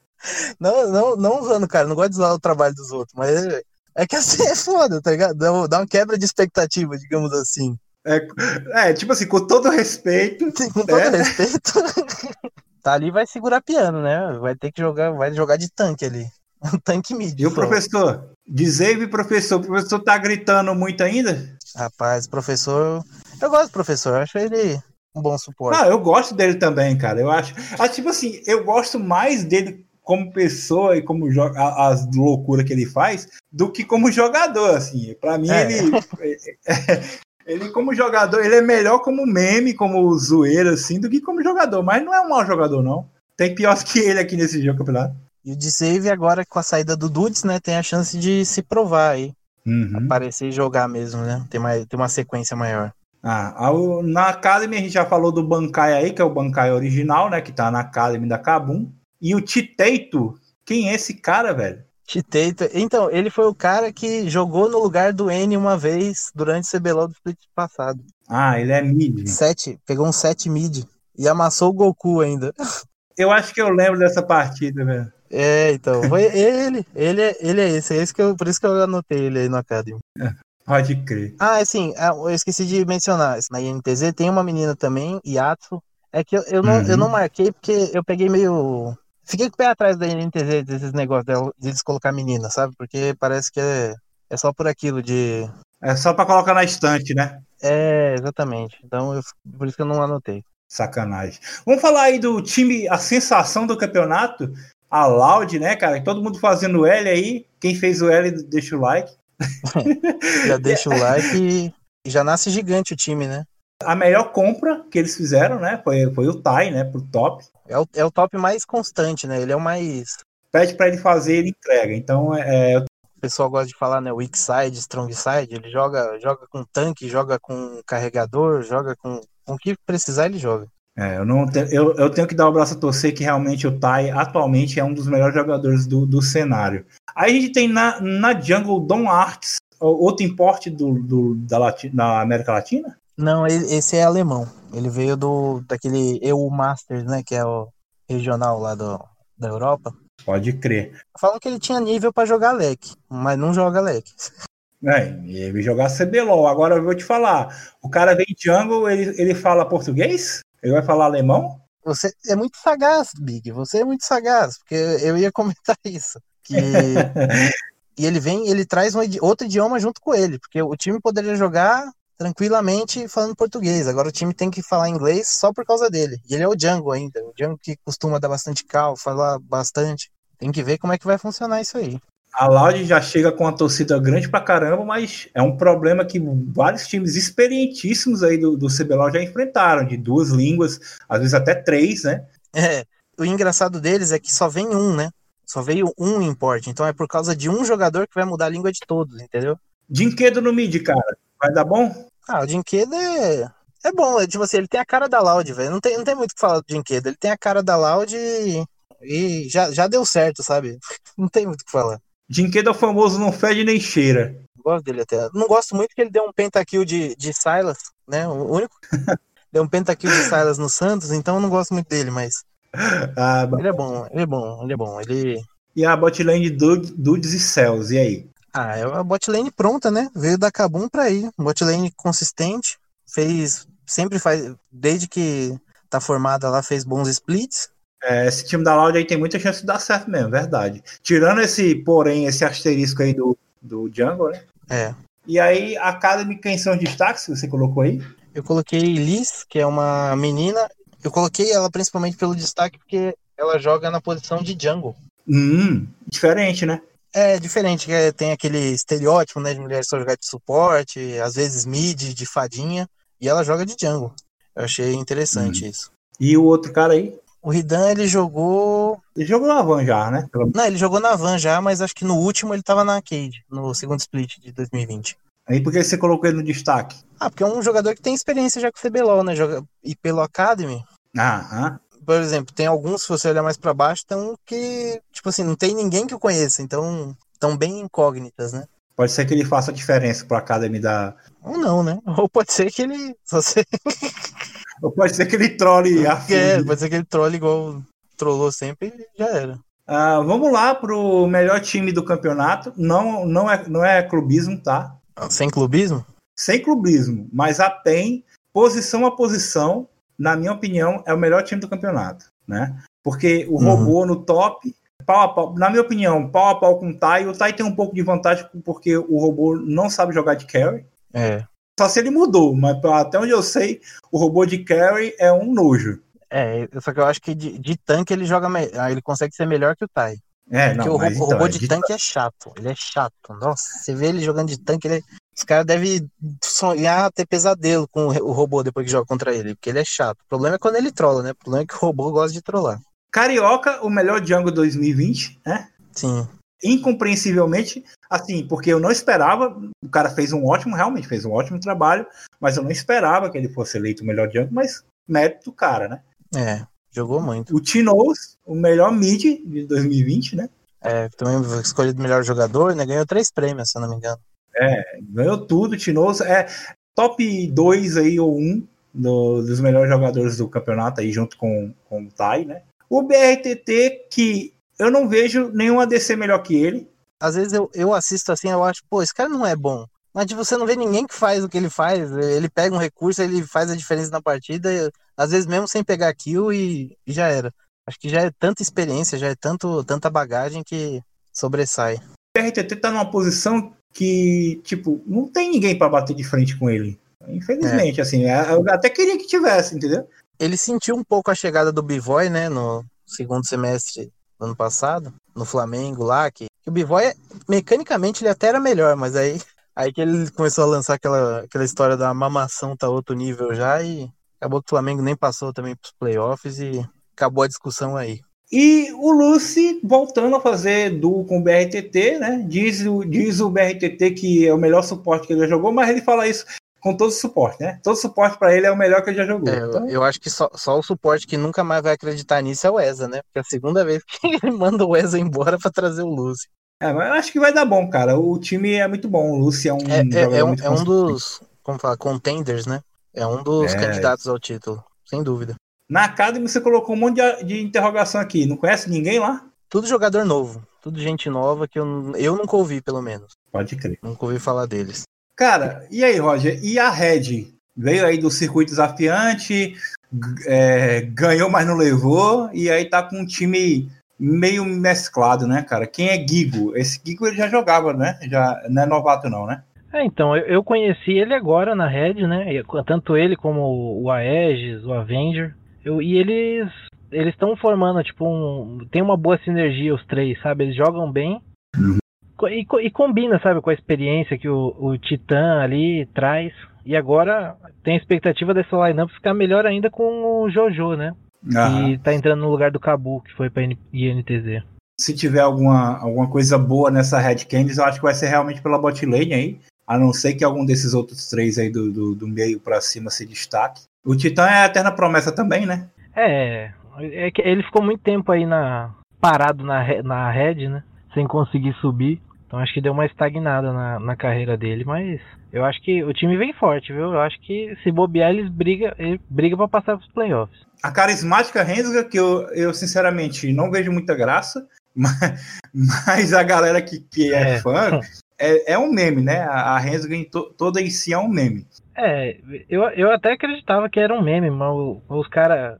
A: não, não, não usando, cara, não gosto de usar o trabalho dos outros, mas é, é que assim é foda, tá ligado? Dá, dá uma quebra de expectativa, digamos assim.
B: É, é, tipo assim, com todo respeito.
A: Sim, com todo é. respeito. *laughs* tá ali vai segurar piano, né? Vai ter que jogar, vai jogar de tanque ali. *laughs* tanque mid.
B: E o professor? Dizeve, professor, o professor tá gritando muito ainda?
A: Rapaz, professor. Eu gosto do professor, eu acho ele um bom suporte.
B: Ah, eu gosto dele também, cara. Eu acho. Ah, tipo assim, eu gosto mais dele como pessoa e como joga as loucuras que ele faz do que como jogador, assim. Para mim é. ele *laughs* Ele, como jogador, ele é melhor como meme, como zoeira, assim, do que como jogador. Mas não é um mau jogador, não. Tem pior que ele aqui nesse jogo, campeonato.
A: E o D-Save agora, com a saída do Dudes, né, tem a chance de se provar aí. Uhum. Aparecer e jogar mesmo, né? Tem, mais, tem uma sequência maior.
B: Ah, na Academy a gente já falou do Bankai aí, que é o Bankai original, né? Que tá na Academy da Kabum. E o Titeito, quem é esse cara, velho?
A: Titeito. Então, ele foi o cara que jogou no lugar do N uma vez durante o CBLOL do split passado.
B: Ah, ele é mid.
A: Sete, pegou um 7 mid e amassou o Goku ainda.
B: Eu acho que eu lembro dessa partida, velho.
A: É, então, foi ele. Ele é, ele é esse. É esse que eu, por isso que eu anotei ele aí no Academy. *laughs*
B: Pode crer.
A: Ah, assim, eu esqueci de mencionar. Na INTZ tem uma menina também, Yatsu. É que eu, eu, não, uhum. eu não marquei porque eu peguei meio Fiquei com o pé atrás da NTZ desses negócios de eles colocar menina, sabe? Porque parece que é, é só por aquilo de.
B: É só para colocar na estante, né?
A: É, exatamente. Então, eu, por isso que eu não anotei.
B: Sacanagem. Vamos falar aí do time, a sensação do campeonato, a Loud, né, cara? Todo mundo fazendo L aí. Quem fez o L, deixa o like. *laughs*
A: já deixa o like e já nasce gigante o time, né?
B: A melhor compra que eles fizeram, né, foi, foi o Tai, né, pro top.
A: É o, é o top mais constante, né? Ele é o mais.
B: Pede para ele fazer, ele entrega. Então é.
A: O pessoal gosta de falar, né? Weak side, strong side. Ele joga, joga com tanque, joga com carregador, joga com, com o que precisar, ele joga.
B: É, eu, não te, eu, eu tenho que dar o braço a torcer que realmente o Tai atualmente é um dos melhores jogadores do, do cenário. Aí a gente tem na, na Jungle Don Arts, outro importe do, do, da, Lati, da América Latina?
A: Não, esse é alemão. Ele veio do daquele EU Masters, né? Que é o regional lá do, da Europa.
B: Pode crer.
A: Falam que ele tinha nível para jogar leque, mas não joga leque.
B: É, ele jogar CBLOL. Agora eu vou te falar. O cara vem jungle, ele, ele fala português? Ele vai falar alemão?
A: Você é muito sagaz, Big. Você é muito sagaz, porque eu ia comentar *laughs* isso. Que... *laughs* e ele vem, ele traz um, outro idioma junto com ele, porque o time poderia jogar tranquilamente falando português. Agora o time tem que falar inglês só por causa dele. E ele é o Django ainda. O Django que costuma dar bastante cal, falar bastante. Tem que ver como é que vai funcionar isso aí.
B: A Loud já chega com uma torcida grande pra caramba, mas é um problema que vários times experientíssimos aí do, do CBLOL já enfrentaram, de duas línguas, às vezes até três, né?
A: É, o engraçado deles é que só vem um, né? Só veio um import, então é por causa de um jogador que vai mudar a língua de todos, entendeu?
B: Dinquedo no mid, cara. Vai dar bom?
A: Ah, o Dinquedo é. É bom, é, tipo assim, ele tem a cara da Loud, velho. Não tem, não tem muito o que falar do Dinquedo. Ele tem a cara da Loud e, e já, já deu certo, sabe? *laughs* Não tem muito o que falar.
B: Dinquedo é o famoso não fede nem cheira.
A: Gosto dele até. Não gosto muito que ele deu um pentakill de, de Silas, né? O único. *laughs* deu um pentakill de Silas no Santos, então eu não gosto muito dele, mas. Ah, ele é bom, ele é bom, ele é bom. Ele...
B: E a botlane Dudes e Cells, e aí?
A: Ah, é uma botlane pronta, né? Veio da Kabum pra ir. Botlane consistente. Fez. Sempre faz. Desde que tá formada lá, fez bons splits.
B: É, esse time da Loud aí tem muita chance de dar certo mesmo, verdade. Tirando esse, porém, esse asterisco aí do, do Jungle, né?
A: É.
B: E aí, a Academy, quem são os destaques que você colocou aí?
A: Eu coloquei Liz, que é uma menina. Eu coloquei ela principalmente pelo destaque porque ela joga na posição de Jungle.
B: Hum, diferente, né?
A: É diferente, é, tem aquele estereótipo, né, de mulher só jogar de suporte, às vezes mid, de fadinha, e ela joga de jungle. Eu achei interessante isso.
B: E o outro cara aí?
A: O Ridan, ele jogou.
B: Ele jogou na Van já, né? Pelo-
A: Não, ele jogou na Van já, mas acho que no último ele tava na Arcade, no segundo split de 2020.
B: Aí por que você colocou ele no destaque?
A: Ah, porque é um jogador que tem experiência já com o CBLOL, né? Joga... E pelo Academy,
B: Aham.
A: Por exemplo, tem alguns, se você olhar mais pra baixo, tem que, tipo assim, não tem ninguém que o conheça, então estão bem incógnitas, né?
B: Pode ser que ele faça a diferença pro Academy da.
A: Ou não, né? *laughs* Ou pode ser que ele. Se...
B: Ou pode ser que ele trole *laughs* a
A: é, pode ser que ele trolle igual trollou sempre e já era.
B: Ah, vamos lá pro melhor time do campeonato. Não, não, é, não é clubismo, tá?
A: Sem clubismo?
B: Sem clubismo, mas a PEN, posição a posição, na minha opinião, é o melhor time do campeonato, né? Porque o
A: Uhum.
B: robô no top, pau a pau, na minha opinião, pau a pau com o Tai. O Tai tem um pouco de vantagem porque o robô não sabe jogar de carry.
A: É.
B: Só se ele mudou, mas até onde eu sei, o robô de carry é um nojo.
A: É, só que eu acho que de, de tanque ele joga me... ah, ele consegue ser melhor que o Tai.
B: É,
A: Porque
B: não,
A: o,
B: mas
A: ro- o
B: então,
A: robô
B: é
A: de
B: de-
A: tanque é chato. Ele é chato. Nossa, você vê ele jogando de tanque, ele é- os caras devem sonhar ter pesadelo com o robô depois que joga contra ele, porque ele é chato. O problema é quando ele trola, né? O problema é que o robô gosta de trollar.
B: Carioca, o melhor Django 2020, né?
A: Sim.
B: Incompreensivelmente, assim, porque eu não esperava, o cara fez um ótimo, realmente fez um ótimo trabalho, mas eu não esperava que ele fosse eleito o melhor Django, mas mérito do cara, né?
A: É, jogou muito.
B: O Tinoz, o melhor mid de 2020, né?
A: É, também foi escolhido melhor jogador, né? Ganhou três prêmios, se eu não me engano.
B: Ganhou tudo, o Tinoz é top 2 aí, ou 1 um, do- dos melhores jogadores do campeonato aí, junto com, com o Tai, né? O BRTT, que eu não vejo nenhum ADC melhor que ele,
A: Às vezes eu, eu assisto assim, eu acho, pô, esse cara não é bom. Mas tipo, você não vê ninguém que faz o que ele faz. Ele pega um recurso, ele faz a diferença na partida, às vezes mesmo sem pegar kill e, e já era. Acho que já é tanta experiência, já é tanto, tanta bagagem que sobressai.
B: o BRTT tá numa posição que, tipo, não tem ninguém pra bater de frente com ele. Infelizmente, assim, eu até queria que tivesse, entendeu?
A: Ele sentiu um pouco a chegada do Bivoy, né, no segundo semestre do ano passado, no Flamengo lá, que, que o Bivoy, mecanicamente, ele até era melhor, mas aí, aí que ele começou a lançar aquela, aquela história da mamação tá outro nível já e acabou que o Flamengo nem passou também pros playoffs e acabou a discussão aí.
B: E o Lucy voltando a fazer duo com o BRTT, né? Diz o, diz o BRTT que é o melhor suporte que ele já jogou, mas ele fala isso com todo o suporte, né? Todo suporte pra ele é o melhor que ele já jogou.
A: É, eu,
B: Então,
A: eu acho que só, só o suporte que nunca mais vai acreditar nisso é o Eza, né? Porque é a segunda vez *laughs* que ele manda o Eza embora pra trazer o Lucy.
B: é, mas eu acho que vai dar bom, cara. O time é muito bom. O Lucy é um
A: É, é-
B: jogador
A: é um, é um dos, como falar, contenders, né? É um dos
B: É.
A: candidatos ao título, sem dúvida.
B: Na Academy você colocou um monte de, de interrogação aqui. Não conhece ninguém lá?
A: Tudo jogador novo, tudo gente nova que eu, eu nunca ouvi, pelo menos.
B: Pode crer.
A: Nunca ouvi falar deles.
B: Cara, e aí, Roger? E a Red? Veio aí do circuito desafiante, é, ganhou, mas não levou, e aí tá com um time meio mesclado, né, cara? Quem é Gigo? Esse Gigo ele já jogava, né? Já não é novato, não, né?
D: É, então, eu, eu conheci ele agora na Red, né? e- Tanto ele como o Aegis, o Avenger. Eu- e eles eles estão formando, tipo, um, tem uma boa sinergia os três, sabe? Eles jogam bem. E, e combina, sabe, com a experiência que o, o Titã ali traz. E agora tem a expectativa dessa lineup ficar melhor ainda com o Jojo, né?
B: Aham.
D: Que tá entrando no lugar do Cabu, que foi pra INTZ.
B: Se tiver alguma, alguma coisa boa nessa Red Candies, eu acho que vai ser realmente pela bot lane aí. A não ser que algum desses outros três aí do, do, do meio pra cima se destaque. O Titã é a eterna promessa também, né?
D: É, é que ele ficou muito tempo aí na parado na, na Red, né? Sem conseguir subir. Então acho que deu uma estagnada na, na carreira dele, mas eu acho que o time vem forte, viu? Eu acho que se bobear eles briga, ele briga para passar pros playoffs.
B: A carismática Rensga, que eu, eu sinceramente não vejo muita graça, *laughs* mas, mas a galera que, que é,
D: É.
B: fã é, é um meme, né? A, a Rensga em to- toda em si é um meme.
D: É, eu, eu até acreditava que era um meme, mas os caras.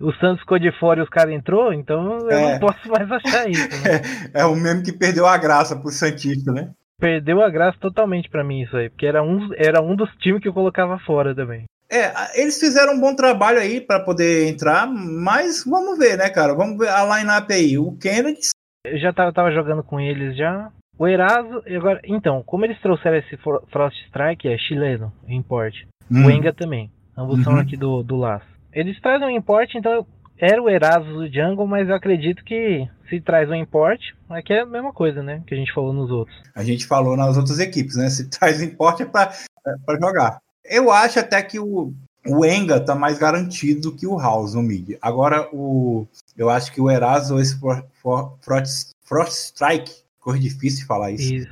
D: O Santos ficou de fora e os caras entrou, então eu
B: É.
D: não posso mais achar isso. Né? *laughs*
B: É um meme que perdeu a graça pro Santista, né?
D: Perdeu a graça totalmente pra mim isso aí, porque era um, era um dos times que eu colocava fora também.
B: É, eles fizeram um bom trabalho aí pra poder entrar, mas vamos ver, né, cara? Vamos ver a line-up aí. O Kennedy,
D: Eu já tava, tava jogando com eles já. O Eraso, agora, então, como eles trouxeram esse Fro- Frost Strike, é chileno, import.
B: Hum,
D: O Enga também.
A: Ambos são
B: Uhum.
A: aqui do, do laço. Eles trazem um importe, então era o Erasus do Jungle, mas eu acredito que se traz um importe, aqui é a mesma coisa, né? Que a gente falou nos outros.
B: A gente falou nas outras equipes, né? *laughs* Se traz importe é pra, é pra jogar. Eu acho até que o, o Enga tá mais garantido que o House no mid. Agora, o, eu acho que o Eraso, esse Frost, Frost Strike, coisa difícil falar isso,
A: E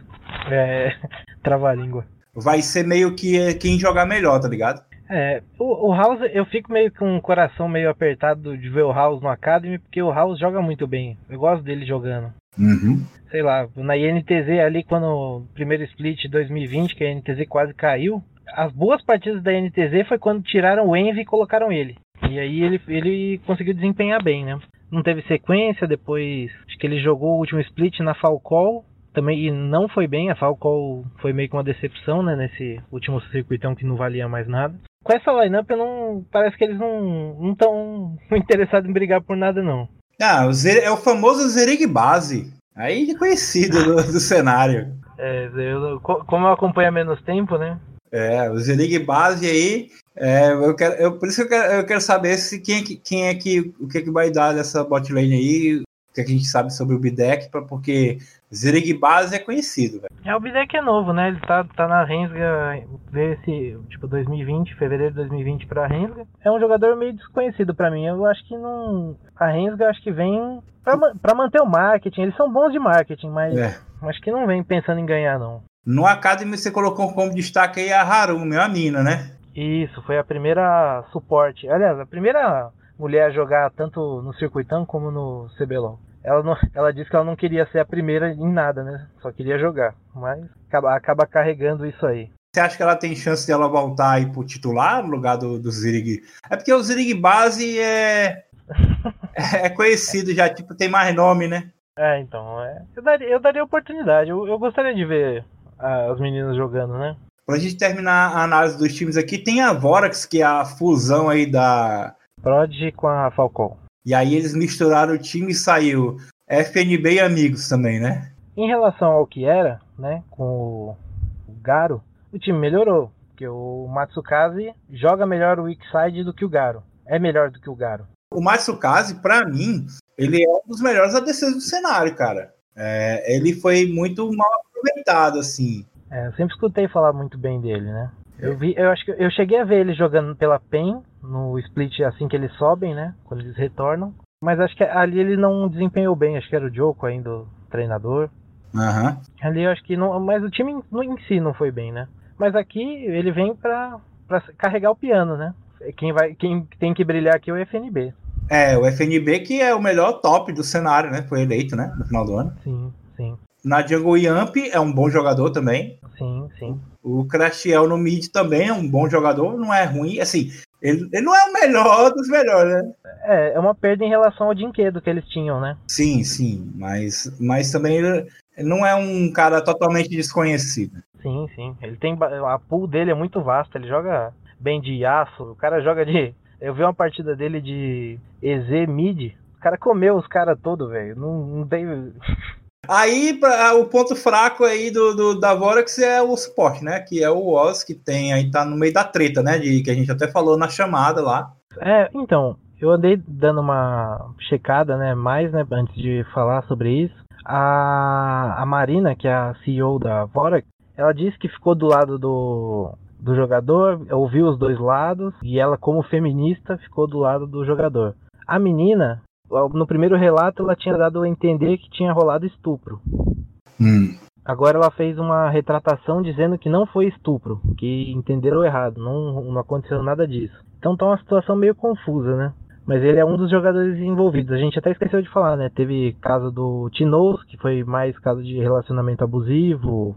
A: é, *laughs* trava-língua.
B: vai ser meio que é, quem jogar melhor, tá ligado?
A: É, o, o House, eu fico meio com o coração meio apertado de ver o House no Academy, porque o House joga muito bem. Eu gosto dele jogando.
B: Uhum.
A: Sei lá, na INTZ ali, quando o primeiro split 2020, que a INTZ quase caiu, as boas partidas da INTZ foi quando tiraram o Envy e colocaram ele. E aí ele, ele conseguiu desempenhar bem, né? Não teve sequência, depois que ele jogou o último split na Falcol, também e não foi bem, a Falcol foi meio que uma decepção, né, nesse último circuitão que não valia mais nada. Com essa lineup, eu não, parece que eles não estão *laughs* interessados em brigar por nada, não.
B: Ah, o Zer- é o famoso Zerig Base. Aí de conhecido do, do cenário.
A: É, eu- co- como eu acompanho há menos tempo, né?
B: É, o Zerig Base aí. é, eu quero, eu, por isso que eu quero, eu quero saber se quem, é que- quem é que. O que, é que vai dar dessa bot lane aí. O que, a gente sabe sobre o Bidek, pra- porque Zerig Base é conhecido, velho.
A: É, o Bidek é novo, né? Ele tá, tá na Rensga desse, tipo, 2020, fevereiro de 2020 pra Rensga. É um jogador meio desconhecido pra mim. Eu acho que não. A Rensga acho que vem pra manter o marketing. Eles são bons de marketing, mas
B: É.
A: acho que não vem pensando em ganhar, não.
B: No Academy você colocou como destaque aí a Harumi, a mina, né?
A: Isso, foi a primeira suporte. Aliás, a primeira mulher a jogar tanto no circuitão como no CBLOL. Ela, não, ela disse que ela não queria ser a primeira em nada, né? Só queria jogar. Mas acaba, acaba carregando isso aí.
B: Você acha que ela tem chance de ela voltar aí pro titular no lugar do, do Zirig? É porque o Zirig Base é, é conhecido já, tipo, tem mais nome, né?
A: É, então, é, eu, daria, eu daria oportunidade. Eu, eu gostaria de ver ah, as meninas jogando, né?
B: Pra gente terminar a análise dos times aqui, tem a Vorax, que é a fusão aí da.
A: Prodigy com a Falcon.
B: E aí eles misturaram o time e saiu FNB e amigos também, né?
A: Em relação ao que era, né, com o, Garo, o time melhorou. Porque o Matsukaze joga melhor o weak side do que o Garo. É melhor do que o Garo.
B: O Matsukaze, pra mim, ele é um dos melhores ADCs do cenário, cara. É, ele foi muito mal aproveitado, assim.
A: É, eu sempre escutei falar muito bem dele, né? Eu vi, eu acho que eu cheguei a ver ele jogando pela PEN no split assim que eles sobem, né? Quando eles retornam. Mas acho que ali ele não desempenhou bem, acho que era o Joko ainda, o treinador.
B: Aham.
A: Ali eu acho que não. Mas o time em, em si não foi bem, né? Mas aqui ele vem pra, pra carregar o piano, né? Quem, vai, quem tem que brilhar aqui é o FNB.
B: É, o FNB que é o melhor top do cenário, né? Foi eleito, né? No final do ano.
A: Sim, sim,
B: Na Jungle Yamp é um bom jogador também.
A: sim, sim.
B: O Crashiel no mid também é um bom jogador, não é ruim. Assim, ele, ele não é o melhor dos melhores, né?
A: É, é uma perda em relação ao dinquedo que eles tinham, né?
B: Sim, sim, mas, mas também ele não é um cara totalmente desconhecido.
A: Sim, sim. Ele tem. A pool dele é muito vasta, ele joga bem de aço, o cara joga de. Eu vi uma partida dele de EZ mid. O cara comeu os caras todo, velho. Não, não tem. *laughs*
B: Aí pra- o ponto fraco aí do, do- da Vorax é o suporte, né? Que é o Oz, que tem aí, tá no meio da treta, né? De, que a gente até falou na chamada lá.
A: É, então, eu andei dando uma checada, né, mais, né, antes de falar sobre isso. A, a Marina, que é a CEO da Vorax, ela disse que ficou do lado do, do jogador, ouviu os dois lados, e ela, como feminista, ficou do lado do jogador. A menina, no primeiro relato, ela tinha dado a entender que tinha rolado estupro. Agora ela fez uma retratação dizendo que não foi estupro, que entenderam errado, não, não aconteceu nada disso. Então tá uma situação meio confusa, né? Mas ele é um dos jogadores envolvidos. A gente até esqueceu de falar, né? Teve caso do Tinoz, que foi mais caso de relacionamento abusivo.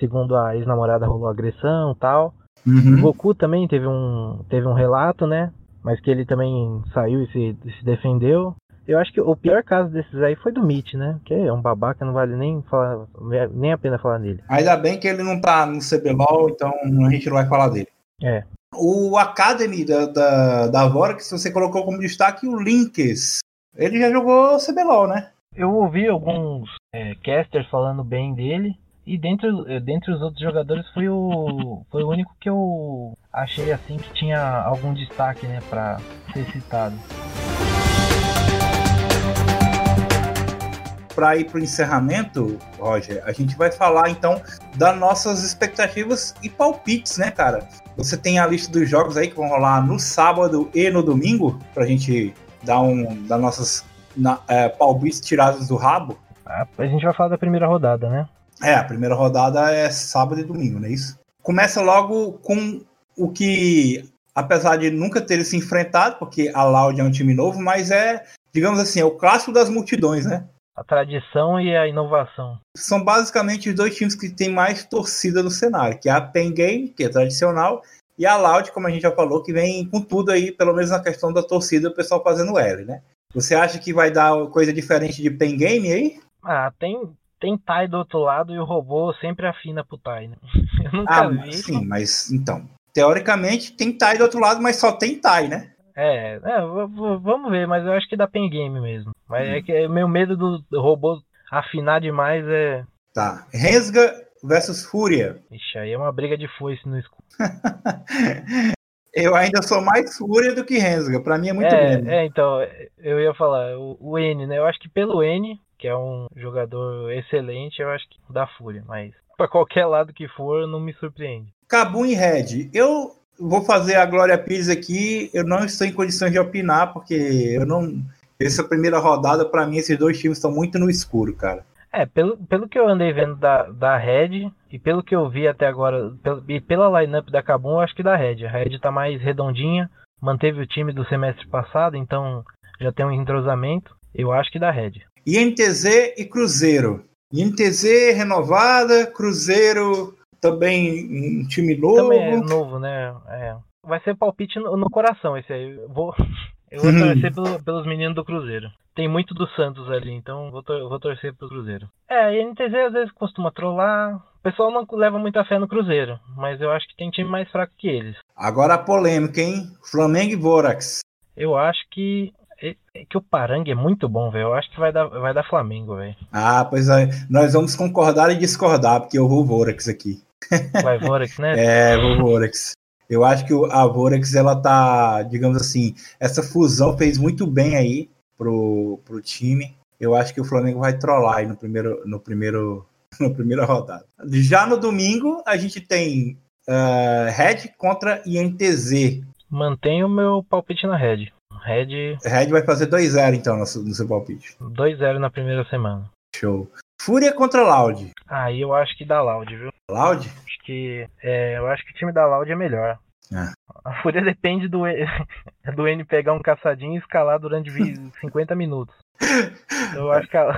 A: Segundo a ex-namorada rolou agressão e tal. O
B: Uhum.
A: Goku também teve um, teve um relato, né? Mas que ele também saiu e se, se defendeu. Eu acho que o pior caso desses aí foi do Mitch, né? Que é um babaca, não vale nem, falar, nem a pena falar nele.
B: Ainda bem que ele não tá no CBLOL, então a gente não vai falar dele.
A: É.
B: O Academy da, da, da Vorax, você colocou como destaque o Linkes. Ele já jogou CBLOL, né?
A: Eu ouvi alguns é, casters falando bem dele. E dentre, dentre os outros jogadores foi o, foi o único que eu achei assim que tinha algum destaque, né, para ser citado.
B: Para ir para o encerramento, Roger, a gente vai falar então das nossas expectativas e palpites, né, cara? Você tem a lista dos jogos aí que vão rolar no sábado e no domingo, para a gente dar um das nossas na, é, palpites tirados do rabo?
A: Ah, a gente vai falar da primeira rodada, né?
B: É, a primeira rodada é sábado e domingo, não é isso? Começa logo com o que, apesar de nunca ter se enfrentado, porque a Loud é um time novo, mas é, digamos assim, é o clássico das multidões, né?
A: A tradição e a inovação.
B: São basicamente os dois times que têm mais torcida no cenário, que é a Pen Game, que é tradicional, e a Loud, como a gente já falou, que vem com tudo aí, pelo menos na questão da torcida, o pessoal fazendo L, né? Você acha que vai dar coisa diferente de Pen Game aí?
A: Ah, tem, tem Tai do outro lado e o robô sempre afina pro Tai, né? *laughs*
B: Eu nunca ah, vi. Sim, mas então. Teoricamente tem Tai do outro lado, mas só tem Tai, né?
A: É, é vamos ver, mas eu acho que dá pen game mesmo. Mas hum. é que é meu medo do robô afinar demais é.
B: Tá. Rensga versus Fúria.
A: Ixi, aí é uma briga de foice no escuro. *laughs*
B: eu ainda sou mais Fúria do que Rensga. Pra mim é muito
A: é, menos. É, então, eu ia falar, o, o N, né? Eu acho que pelo N, que é um jogador excelente, eu acho que dá Fúria, mas para qualquer lado que for, não me surpreende.
B: Cabum e Red. Eu vou fazer a Glória Pires aqui. Eu não estou em condições de opinar, porque eu não. Essa primeira rodada, para mim, esses dois times estão muito no escuro, cara.
A: É, pelo, pelo que eu andei vendo da, da Red e pelo que eu vi até agora, pelo, e pela lineup da Cabum, eu acho que da Red. A Red tá mais redondinha, manteve o time do semestre passado, então já tem um entrosamento. Eu acho que da Red.
B: INTZ e Cruzeiro. INTZ renovada, Cruzeiro também um time novo.
A: Também é novo, né? É. Vai ser palpite no, no coração esse aí. Eu vou, *laughs* eu vou torcer pelo, pelos meninos do Cruzeiro. Tem muito do Santos ali, então vou, tor vou torcer pro Cruzeiro. É, a NTZ às vezes costuma trollar. O pessoal não leva muita fé no Cruzeiro, mas eu acho que tem time mais fraco que eles.
B: Agora a polêmica, hein? Flamengo e Vorax.
A: Eu acho que é, é que o Parangue é muito bom, velho. Eu acho que vai dar, vai dar Flamengo, velho.
B: Ah, pois é. Nós vamos concordar e discordar, porque eu vou Vorax aqui.
A: Vai Vorax, né? *laughs*
B: é, vou Vorax. Eu acho que a Vorax, ela tá, digamos assim, essa fusão fez muito bem aí pro, pro time. Eu acho que o Flamengo vai trollar aí no primeiro, no primeiro, *laughs* no primeira rodada. Já no domingo, a gente tem uh, Red contra INTZ.
A: Mantenho o meu palpite na Red. Red.
B: Red vai fazer 2-0 então no, no seu palpite.
A: 2-0 na primeira semana.
B: Show. Fúria contra Loud.
A: Aí eu acho que dá Loud, viu?
B: Loud?
A: Acho que. É, eu acho que o time da Loud é melhor. É. A Fúria depende do, *laughs* do N pegar um caçadinho e escalar durante 50 *laughs* minutos. Eu acho que a,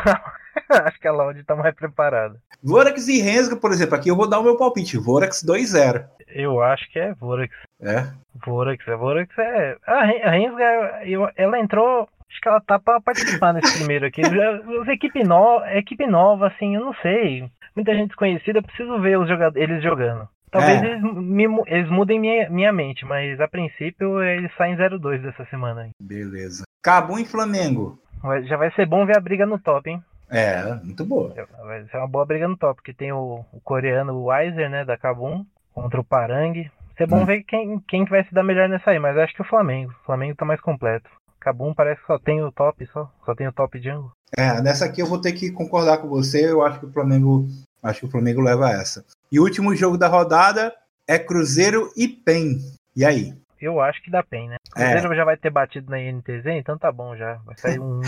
A: *laughs* acho que a Loud tá mais preparada.
B: Vorax e Rensga, por exemplo, aqui eu vou dar o meu palpite. Vorax 2-0.
A: Eu acho que é Vorax.
B: É?
A: Vorax, a Vorax é. A Rensga, ela entrou Acho que ela tá pra participar nesse primeiro aqui. *laughs* As equipe, no... equipe nova, assim, eu não sei. Muita gente desconhecida, eu preciso ver os eles jogando. Talvez é. eles, me, eles mudem minha, minha mente, mas a princípio eles saem 0-2 dessa semana aí.
B: Beleza. Cabo e Flamengo.
A: Já vai ser bom ver a briga no top, hein?
B: É, muito boa.
A: Vai ser uma boa briga no top, porque tem o, o coreano Weiser, né, da Kabum, contra o Parang. Ser bom hum. ver quem, quem vai se dar melhor nessa aí, mas acho que o Flamengo. O Flamengo tá mais completo. Kabum parece que só tem o top, só, só tem o top Django.
B: É, nessa aqui eu vou ter que concordar com você. Eu acho que o Flamengo, acho que o Flamengo leva essa. E o último jogo da rodada é Cruzeiro e PEN. E aí?
A: Eu acho que dá PEN, né? É. Cruzeiro é. já vai ter batido na INTZ, então tá bom já. Vai sair um.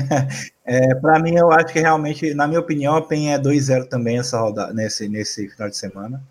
A: *laughs*
B: é, pra mim, eu acho que realmente, na minha opinião, a PEN é 2-0 também essa rodada, nesse, nesse final de semana.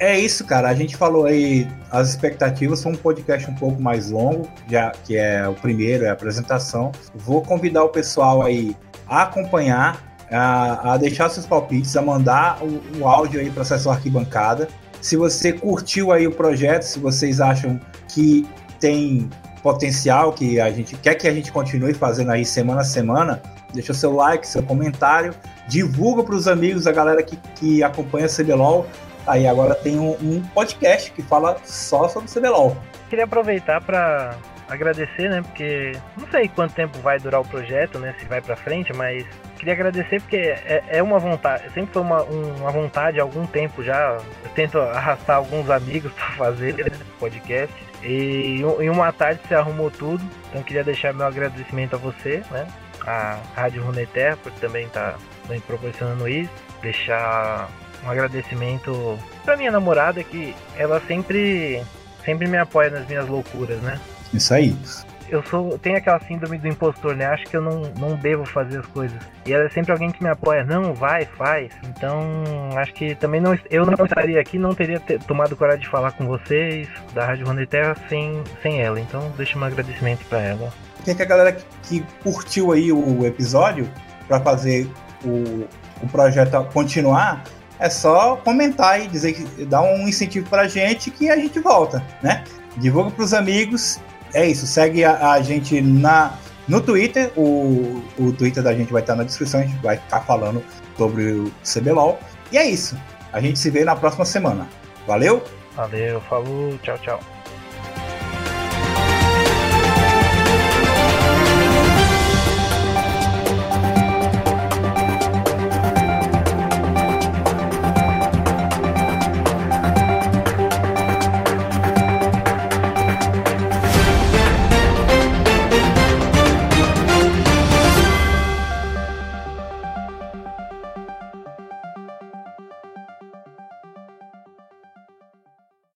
B: É isso, cara. A gente falou aí as expectativas. Foi um podcast um pouco mais longo, já que é o primeiro, é a apresentação. Vou convidar o pessoal aí a acompanhar, a, a deixar seus palpites, a mandar o, o áudio aí para acessar arquibancada. Se você curtiu aí o projeto, se vocês acham que tem potencial, que a gente quer que a gente continue fazendo aí semana a semana, deixa seu like, seu comentário, divulga para os amigos, a galera que, que acompanha a CBLOL Aí agora tem um, um podcast que fala só sobre CBLOL.
A: Queria aproveitar para agradecer, né? Porque não sei quanto tempo vai durar o projeto, né? Se vai para frente, mas queria agradecer porque é, é uma vontade, sempre foi uma, uma vontade há algum tempo já. Eu tento arrastar alguns amigos *laughs* para fazer podcast. E em uma tarde você arrumou tudo. Então queria deixar meu agradecimento a você, né? A Rádio Runeterra por também estar tá me proporcionando isso. Deixar um agradecimento para minha namorada que ela sempre sempre me apoia nas minhas loucuras, né?
B: Isso aí.
A: Eu sou tenho aquela síndrome do impostor, né? Acho que eu não, não devo fazer as coisas. E ela é sempre alguém que me apoia. Não, vai, faz. Então, acho que também não eu não estaria aqui, não teria tomado coragem de falar com vocês da Rádio Terra sem, sem ela. Então, deixo um agradecimento para ela.
B: Quem que a galera que, que curtiu aí o episódio para fazer o, o projeto continuar, é só comentar e dizer que dá um incentivo pra gente que a gente volta, né? Divulga pros amigos. É isso, segue a, a gente na, no Twitter. O, o Twitter da gente vai estar na descrição, a gente vai estar falando sobre o CBLOL. E é isso. A gente se vê na próxima semana. Valeu?
A: Valeu, falou, tchau, tchau.